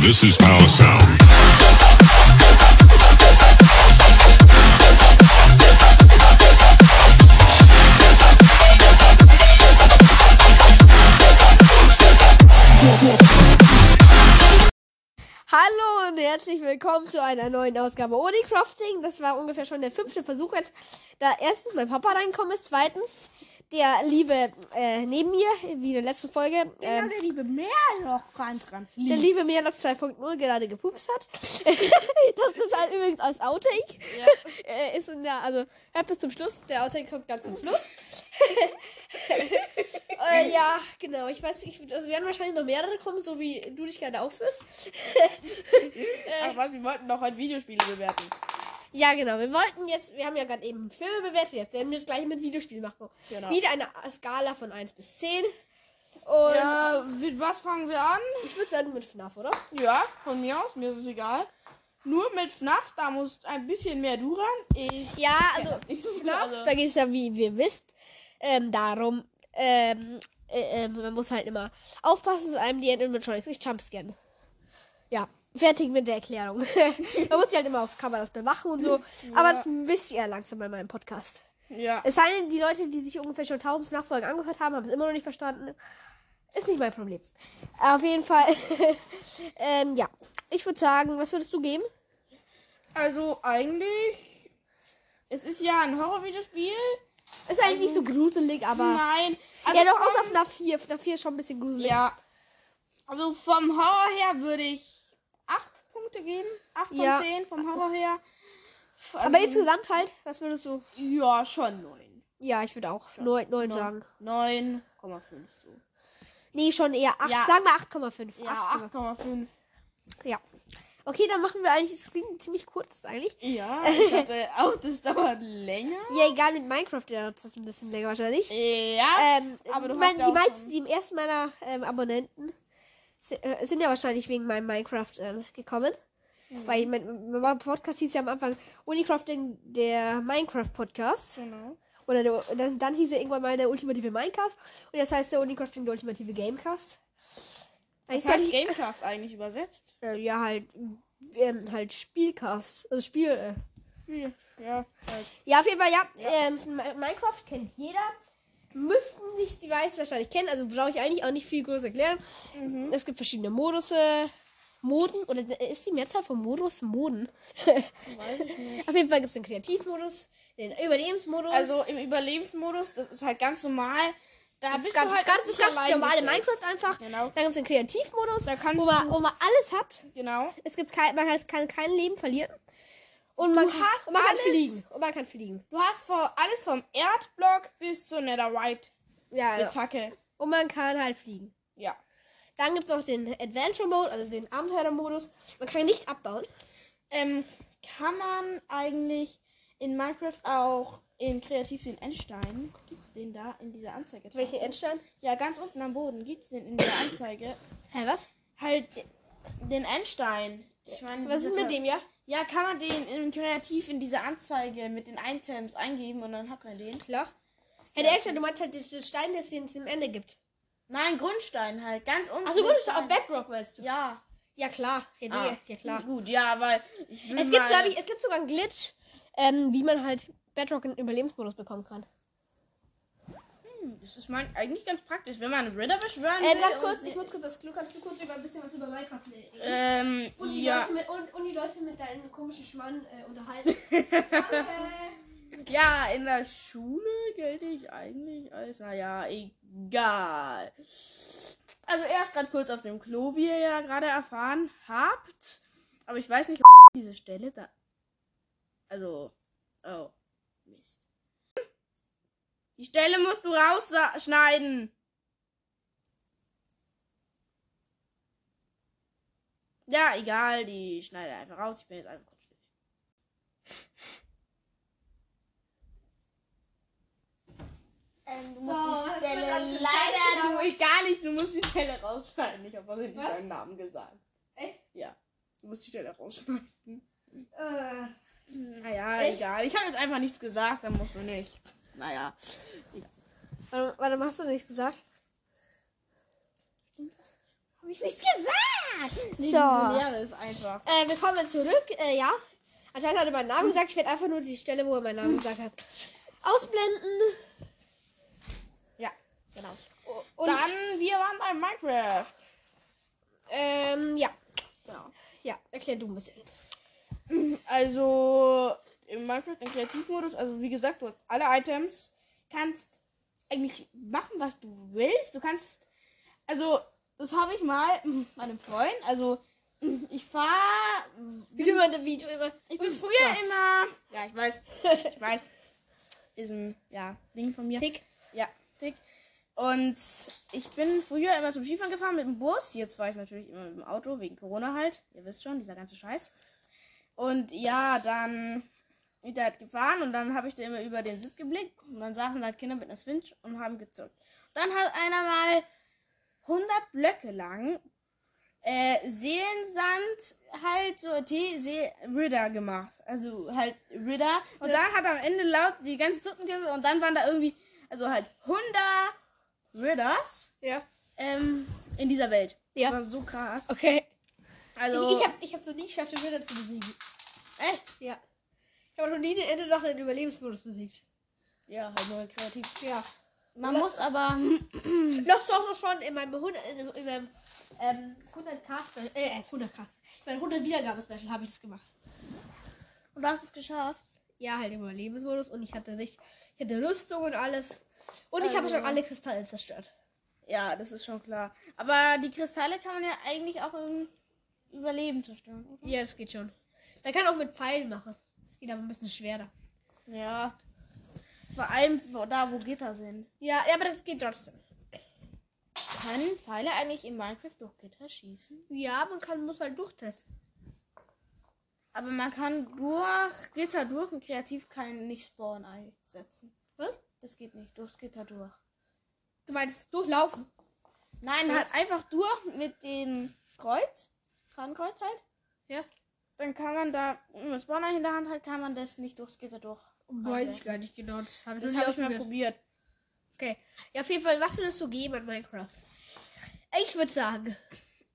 This is Power Sound. Hallo und herzlich willkommen zu einer neuen Ausgabe ohne Crafting. Das war ungefähr schon der fünfte Versuch jetzt, da erstens mein Papa reingekommen ist, zweitens der liebe äh, neben mir, wie in der letzten Folge, Ja, ähm, der liebe Meerloch ganz, ganz lieb. der liebe Meerlock 2.0 gerade gepupst hat. das ist halt übrigens als Outtake. äh, ist in der, also hört bis zum Schluss, der Outtake kommt ganz zum Schluss. äh, ja, genau, ich weiß nicht, ich, also werden wahrscheinlich noch mehrere kommen, so wie du dich gerade aufführst. Ach was, wir wollten doch heute Videospiele bewerten. Ja, genau. Wir wollten jetzt, wir haben ja gerade eben Filme bewertet, jetzt werden wir das gleich mit Videospielen machen. Genau. Wieder eine Skala von 1 bis 10. Und Ja, mit was fangen wir an? ich würde sagen mit FNAF, oder? Ja, von mir aus, mir ist es egal. Nur mit FNAF, da muss ein bisschen mehr du ran. Ich Ja, also so FNAF, also- da geht es ja, wie ihr wisst, ähm, darum, ähm, äh, äh, man muss halt immer aufpassen, dass einem die Animatronics nicht jumpscannen. Ja, fertig mit der Erklärung. man muss sich halt immer auf Kameras bewachen und so. Aber das ein bisschen langsam bei meinem Podcast. Ja. Es sei denn, die Leute, die sich ungefähr schon tausend Nachfolgen angehört haben, haben es immer noch nicht verstanden. Ist nicht mein Problem. Auf jeden Fall. ähm, ja. Ich würde sagen, was würdest du geben? Also eigentlich, es ist ja ein Horrorvideospiel. Ist eigentlich nicht so gruselig, aber. Nein. Also ja, doch, außer FNAF 4. FNAF 4 ist schon ein bisschen gruselig. Ja. Also vom Horror her würde ich 8 Punkte geben. 8 von Ja. 10 vom Horror her. Also, Aber insgesamt halt, was würdest du? Ja, schon 9. Ja, ich würde auch 9, 9 sagen. 9,5 so. Nee, schon eher 8. Ja. Sagen wir 8,5. Ja, 8,5. 8,5. Ja. Okay, dann machen wir eigentlich. Das klingt ziemlich kurz eigentlich. Ja, ich dachte auch, das dauert länger. Ja, egal, mit Minecraft dauert das ein bisschen länger wahrscheinlich. Ja. Ähm, aber du ich mein, hast ja die auch meisten, schon- die im ersten meiner ähm, Abonnenten sind ja wahrscheinlich wegen meinem Minecraft ähm, gekommen. Mhm. Weil mein, mein Podcast hieß ja am Anfang Unicrafting, der Minecraft-Podcast. Genau. Oder der, dann, dann hieß er irgendwann mal der ultimative Minecast. Und jetzt heißt der Unicrafting, der ultimative Gamecast. Eigentlich Was heißt ich, Gamecast eigentlich übersetzt? äh, ja, halt, ähm, halt Spielcast. Also Spiel. Äh. Ja, ja. Halt. Ja, auf jeden Fall, ja. Ähm, Mi- Minecraft kennt jeder. Müssten nicht die meisten wahrscheinlich kennen. Also brauche ich eigentlich auch nicht viel groß erklären. Mhm. Es gibt verschiedene Modus. Äh, Moden. Oder ist die Mehrzahl von Modus Moden? Weiß ich nicht. auf jeden Fall gibt es den Kreativmodus, den Überlebensmodus. Also im Überlebensmodus, das ist halt ganz normal. Da das bist ganz, du halt ganz, ganz allein normale. Minecraft einfach. Genau. Dann gibt es den Kreativmodus, Da wo man, wo man alles hat. Genau. Es gibt kein, man kann kein Leben verlieren. Und man, kann, hast und man kann alles. fliegen. Und man kann fliegen. Du hast vor alles vom Erdblock bis zur Netherite Ja, ja. Zacke. Und man kann halt fliegen. Ja. Dann gibt es noch den Adventure Mode, also den Abenteurer-Modus. Man kann nichts abbauen. Ähm, kann man eigentlich in Minecraft auch in Kreativ den Endstein, gibt's den da in dieser Anzeige? Welche Endstein? Ja, ganz unten am Boden gibt's den in der Anzeige. Hä, was? Halt den Endstein. Ich meine, Was ist mit dem, ja? Ja, kann man den in Kreativ in diese Anzeige mit den Items eingeben und dann hat man den. Klar. Hä, der Endstein, du meinst halt den Stein, den es den es am Ende gibt. Nein, Grundstein halt, ganz unten. Achso, ist auf. Bedrock meinst du? Ja. Ja, klar. Ja, Ah. ja klar. Gut, ja, weil Es gibt, glaube ich, es gibt sogar einen Glitch, ähm, wie man halt Bedrock in Überlebensmodus bekommen kann. Das ist mein, eigentlich ganz praktisch, wenn man Ritter beschwören Ähm, will. ganz und- kurz, ich muss kurz das Klo, kannst du kurz über ein bisschen was über Minecraft reden? Ähm, Und die, ja. Leute mit, und, und die Leute mit deinem komischen Schmann äh, unterhalten. Danke. Ja, in der Schule gelte ich eigentlich als, naja, egal. Also erst gerade kurz auf dem Klo, wie ihr ja gerade erfahren habt. Aber ich weiß nicht, ob diese Stelle da. Also, oh, Mist. Die Stelle musst du rausschneiden. Ja, egal, die schneide einfach raus. Ich bin jetzt einfach kurz still. Ähm, du So, musst das die Stelle wird ganz schön leider du ich gar nicht, du musst die Stelle rausschneiden. Ich habe nicht Was? deinen Namen gesagt. Echt? Ja. Du musst die Stelle rausschneiden. Äh, Naja, Echt? egal. Ich habe jetzt einfach nichts gesagt, dann musst du nicht. Naja. warte, warte, hast du nichts gesagt? Hab ich nichts gesagt. Nee, So. Lehre ist einfach. Äh, wir kommen zurück. Äh, ja. Anscheinend hat er meinen Namen gesagt. Ich werde einfach nur die Stelle, wo er meinen Namen gesagt hat, ausblenden. Ja, genau. Und Dann, wir waren bei Minecraft. ähm, ja. Genau. Ja, erklär du ein bisschen. Also im Minecraft im Kreativmodus, also wie gesagt, du hast alle Items, kannst eigentlich machen, was du willst. Du kannst, also das habe ich mal meinem Freund, also ich fahre, Wie du immer, wie du immer. ich bin früher Was? immer, ja ich weiß, ich weiß, ist ein, ja, Ding von mir. Tick. Ja, dick. Und ich bin früher immer zum Skifahren gefahren mit dem Bus. Jetzt fahre ich natürlich immer mit dem Auto, wegen Corona halt. Ihr wisst schon, dieser ganze Scheiß. Und ja, dann da halt gefahren und dann habe ich da immer über den Sitz geblickt. Und dann saßen halt Kinder mit einer Switch und haben gezockt. Dann hat einer mal 100 Blöcke lang äh, Seelensand halt so T Ritter gemacht. Also halt Ritter. Und dann hat er am Ende laut die ganzen Zuckenkürze und dann waren da irgendwie, also halt 100 Ritters Ja. ähm, in dieser Welt. Ja. Das war so krass. Okay. Also, ich ich habe ich hab noch nie geschafft, den Winter zu besiegen. echt? Ja. Ich habe noch nie den Ende in den Überlebensmodus besiegt. Ja, halt nur kreativ. Ja. Man muss aber. Noch so auch schon in meinem 100, in, in meinem ähm, 100k Special, äh, 100k. In meinem 100 Wiedergaben Special habe ich das gemacht. Und du hast es geschafft. Ja, halt im Überlebensmodus und ich hatte nicht, ich hatte Rüstung und alles. Und ich habe Also- schon alle Kristalle zerstört. Ja, das ist schon klar. Aber die Kristalle kann man ja eigentlich auch im Überleben zerstören. oder? Ja, das geht schon. Man kann auch mit Pfeilen machen. Das geht aber ein bisschen schwerer. Ja. Vor allem da, wo Gitter sind. Ja, ja, aber das geht trotzdem. Können Pfeile eigentlich in Minecraft durch Gitter schießen? Ja, man kann, muss halt durchtreffen. Aber man kann durch Gitter durch und kreativ kein nicht Spawn-Ei setzen. Was? Das geht nicht, durchs Gitter durch. Du meinst durchlaufen? Nein, Was? halt einfach durch mit dem Kreuz. Fadenkreuz halt. Ja. Dann kann man da, wenn man Spawner in der Hand hat, kann man das nicht durchs Gitter durch. Weiß ich gar nicht genau. Das habe ich Das habe ich mal probiert. Okay. Ja, auf jeden Fall, was würdest du geben an Minecraft? Ich würde sagen,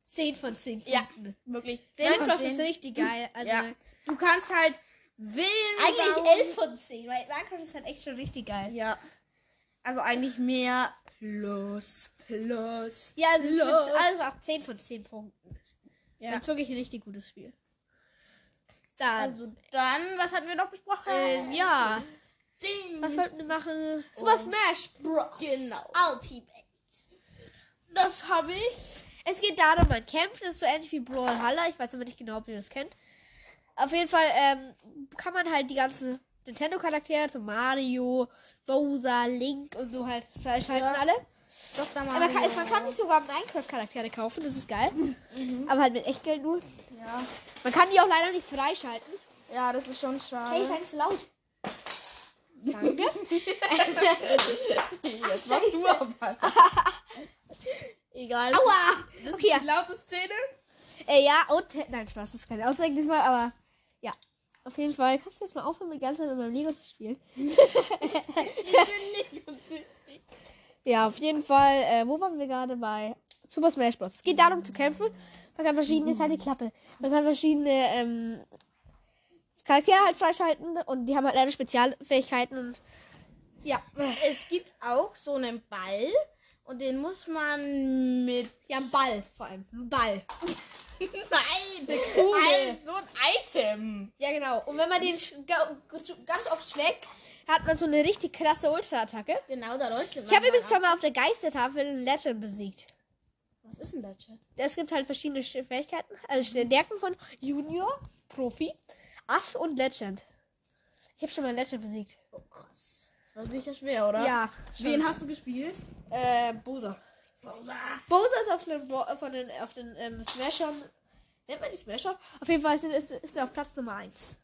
10 von 10 Ja. Punkten. Wirklich 10 von Minecraft 10. ist richtig geil. Also ja. Du kannst halt Villen eigentlich bauen. 11 von 10, weil Minecraft ist halt echt schon richtig geil. Ja. Also eigentlich mehr plus, plus. Ja, also, plus. also auch 10 von 10 Punkten. Ja. Das ist wirklich ein richtig gutes Spiel. Dann, Also dann, was hatten wir noch besprochen? ähm, ja, Ding. was wollten wir machen? Super. Smash Bros. Genau. Ultimate. Das habe ich. Es geht darum, man kämpft. Das ist so ähnlich wie Brawlhalla. Ich weiß aber nicht genau, ob ihr das kennt. Auf jeden Fall ähm, kann man halt die ganzen Nintendo-Charaktere, so Mario, Bowser, Link und so halt freischalten Ja. alle. Dr. Aber man kann, man kann sich sogar Minecraft-Charaktere kaufen, das ist geil. Aber halt mit Echtgeld nur. Ja. Man kann die auch leider nicht freischalten. ja, das ist schon Hey, schade. sei nicht so laut. Danke. Jetzt machst du aber. Egal. Aua! Das Okay, ist die laute Szene. Äh, ja, und. Nein, Spaß, das ist keine Ausrede diesmal, aber ja. Auf jeden Fall kannst du jetzt mal aufhören, die ganze Zeit mit meinem Lego zu spielen. Ja, auf jeden Fall. Äh, wo waren wir gerade bei? Super Smash Bros. Es geht darum zu kämpfen. Man kann verschiedene, ist halt die Klappe. Man kann verschiedene ähm, Charaktere halt freischalten und die haben halt leider Spezialfähigkeiten und ja. Es gibt auch so einen Ball und den muss man mit. Ja, ein Ball vor allem. Ein Ball. Nein! Kugel. Ein, so ein Item. Ja, genau. Und wenn man den ganz oft schlägt, hat man so eine richtig krasse Ultra-Attacke. Genau, da läuft Ich habe übrigens schon mal auf der Geistertafel einen Legend besiegt. Was ist das? Chat? Es gibt halt verschiedene Sch- Fähigkeiten, also Stärken von Junior, Profi, Ass und Legend. Ich habe schon mal Legend besiegt. Oh, krass. Das war sicher schwer, oder? Ja. Wen hast du gespielt? Äh, Bosa. Bosa ist auf den, Bo- von den, auf den ähm, Smashern. Nennt man die Smasher? Auf jeden Fall ist, ist, ist er auf Platz Nummer 1.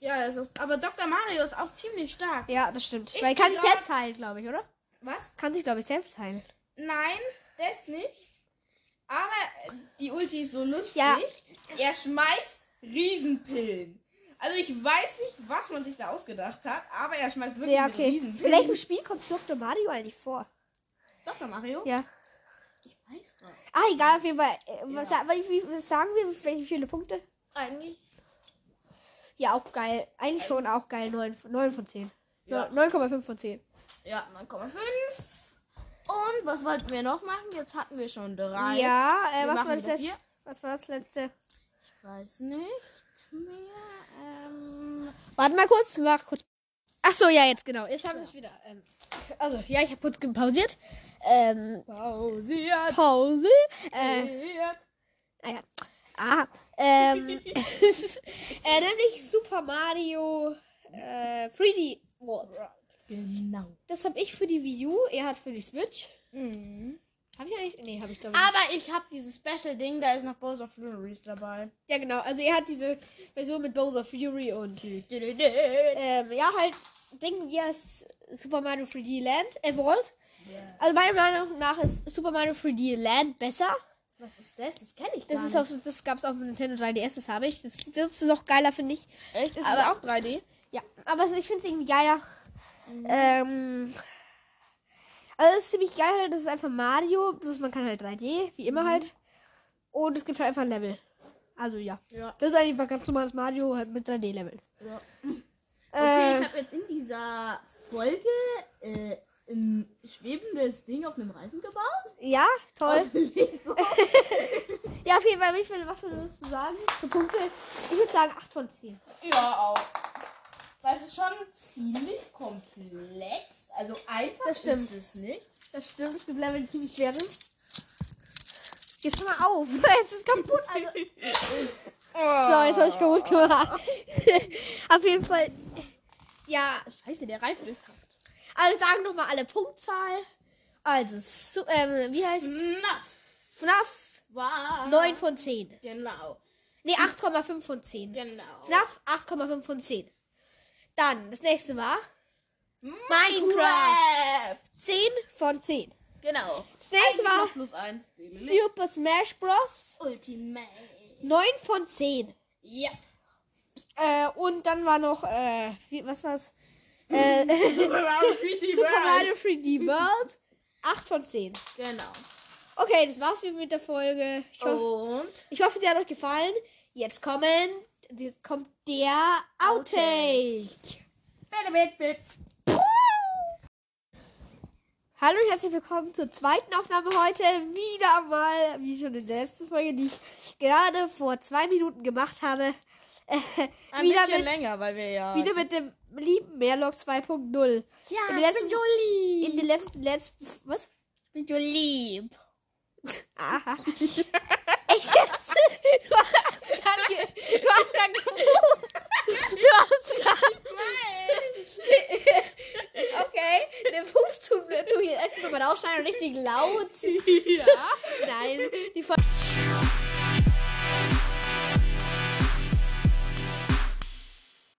Ja, also, aber Dr. Mario ist auch ziemlich stark. Ja, das stimmt. Ich Weil er kann sich selbst heilen, glaube ich, oder? Was? Kann sich, glaube ich, selbst heilen. Nein, das nicht. Aber äh, die Ulti ist so lustig. Ja. Er schmeißt Riesenpillen. Also ich weiß nicht, was man sich da ausgedacht hat, aber er schmeißt wirklich Ja, okay. In Riesenpillen. welchem Spiel kommt Dr. Mario eigentlich vor? Dr. Mario? Ja. Ich weiß gar nicht. Ah, egal, auf jeden Fall. Äh, Was, sa- wie, wie, was sagen wir, wie viele Punkte? Eigentlich. Ja, auch geil. Eigentlich schon auch geil. 9, 9 von 10. Ja. 9,5 von 10. Ja, 9,5. Und was wollten wir noch machen? Jetzt hatten wir schon drei. Ja, äh, was war das letzte? vier. Was war das letzte? Ich weiß nicht mehr. Ähm, Warte mal kurz, mach kurz. Ach so, ja, jetzt genau. Jetzt haben wir es wieder. Ähm, also, ja, ich habe kurz pausiert. Ähm, pausiert. Pause. Äh, ah ja. Ah, ähm, äh, nämlich Super Mario äh, 3D World. Genau. Das habe ich für die Wii U, er hat für die Switch. Mhm. Habe ich eigentlich? Nee, habe ich glaube ich. nicht. Aber ich habe dieses Special Ding, da ist noch Bowser Furies dabei. Ja, genau. Also er hat diese Version mit Bowser Fury und ähm, ja, halt Ding wie es Super Mario 3D Land, äh, World. Also meiner Meinung nach ist Super Mario 3D Land besser. Was ist das? Das kenne ich Das ist nicht. auf, das gab's auf dem Nintendo 3DS, das habe ich. Das, das ist noch geiler, finde ich. Echt? Ist aber- es auch 3D? Ja, aber ich finde es irgendwie geiler. Ähm, also es ist ziemlich geil, das ist einfach Mario, bloß man kann halt 3D, wie immer halt. Und es gibt halt einfach ein Level. Also ja. Ja. Das ist einfach ganz normales Mario halt mit 3D-Level. ja. Äh, Okay, ich habe jetzt in dieser Folge äh, ein schwebendes Ding auf einem Reifen gebaut. ja, toll. Ja, auf jeden Fall, wie viel, was würdest du sagen? Für Punkte? Ich würde sagen 8 von 10. ja, auch. Weil es ist schon ziemlich komplex. Also einfach Das stimmt. ist es nicht. Das stimmt, es gibt Level, die ziemlich schwer sind. Jetzt hör mal auf. Jetzt ist kaputt. Also, so, jetzt habe ich kaputt gemacht. auf jeden Fall. Ja, Scheiße, der Reifen ist kaputt. Also sagen nochmal alle Punktzahl. Also, so, ähm, wie heißt es? Na, FNAF war. 9 von 10. Genau. Ne, 8,5 von 10. Genau. FNAF 8,5 von 10. Dann, das nächste war Minecraft. Minecraft. 10 von 10. Genau. Das nächste Eigentlich war plus eins. Super Smash Bros. Ultimate. 9 von 10. Ja. Äh, und dann war noch, äh, wie, was war's? Äh, Super Mario 3D Super World. Mario 3D World. 8 von 10. Genau. Okay, das war's mit der Folge. Ich, Und ich hoffe, sie hat euch gefallen. Jetzt kommen, jetzt kommt der Outtake. bitte, bitte, bitte. Hallo und herzlich willkommen zur zweiten Aufnahme heute. Wieder mal, wie schon in der letzten Folge, die ich gerade vor zwei Minuten gemacht habe. Äh, Ein wieder, bisschen mit, länger, weil wir ja. wieder mit dem lieben Merlock 2.0. Ja, in der letzten, so lieb. in den letzten, letzten, was? bin so lieb. Aha. Echt jetzt? Du hast gerade ge- du hast gerade gewusst. Du hast gerade. Okay, den Fuß tut mir tu hier einfach nochmal ausschneiden und richtig laut. ja. Nein, die Folge.